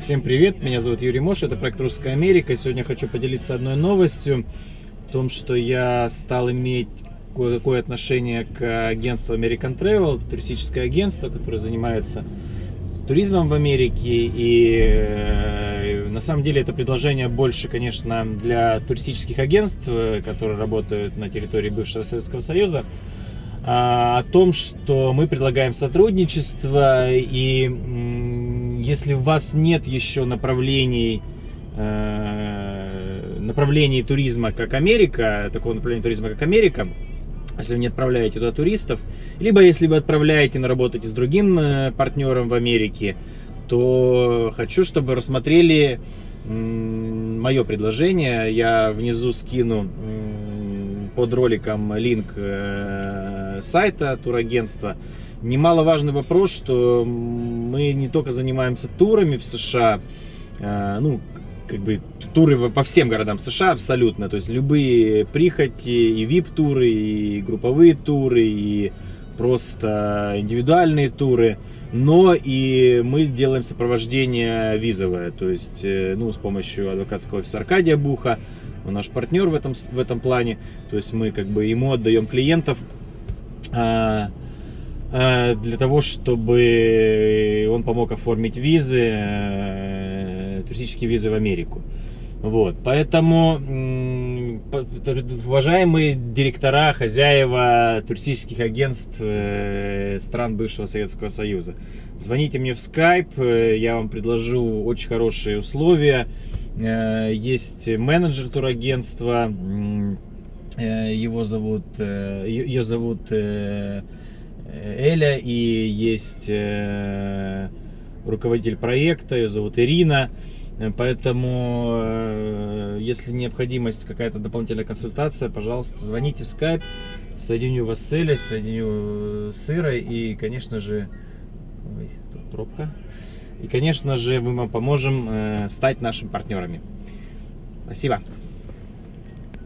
Всем привет, меня зовут Юрий Мош, это проект Русская Америка. Сегодня хочу поделиться одной новостью, в том, что я стал иметь кое-какое отношение к агентству American Travel, туристическое агентство, которое занимается туризмом в Америке. И э, на самом деле это предложение больше, конечно, для туристических агентств, э, которые работают на территории бывшего Советского Союза, а, о том, что мы предлагаем сотрудничество и если у вас нет еще направлений э, направлений туризма, как Америка, такого направления туризма, как Америка, если вы не отправляете туда туристов, либо если вы отправляете, но работаете с другим э, партнером в Америке, то хочу, чтобы рассмотрели мое предложение. Я внизу скину под роликом линк э, сайта турагентства. Немаловажный вопрос, что мы не только занимаемся турами в США, э, ну, как бы туры по всем городам США абсолютно, то есть любые прихоти, и VIP-туры, и групповые туры, и просто индивидуальные туры, но и мы делаем сопровождение визовое, то есть, э, ну, с помощью адвокатского офиса Аркадия Буха, он наш партнер в этом, в этом плане, то есть мы как бы ему отдаем клиентов, а, а, для того, чтобы он помог оформить визы, э, туристические визы в Америку. Вот, поэтому, уважаемые директора, хозяева туристических агентств э, стран бывшего Советского Союза, звоните мне в Skype, э, я вам предложу очень хорошие условия. Э, есть менеджер турагентства, его зовут, ее зовут Эля, и есть руководитель проекта, ее зовут Ирина. Поэтому, э, если необходимость какая-то дополнительная консультация, пожалуйста, звоните в Skype, соединю вас с Элей, соединю с Ирой и, конечно же, ой, тут пробка. И, конечно же, мы вам поможем э, стать нашими партнерами. Спасибо.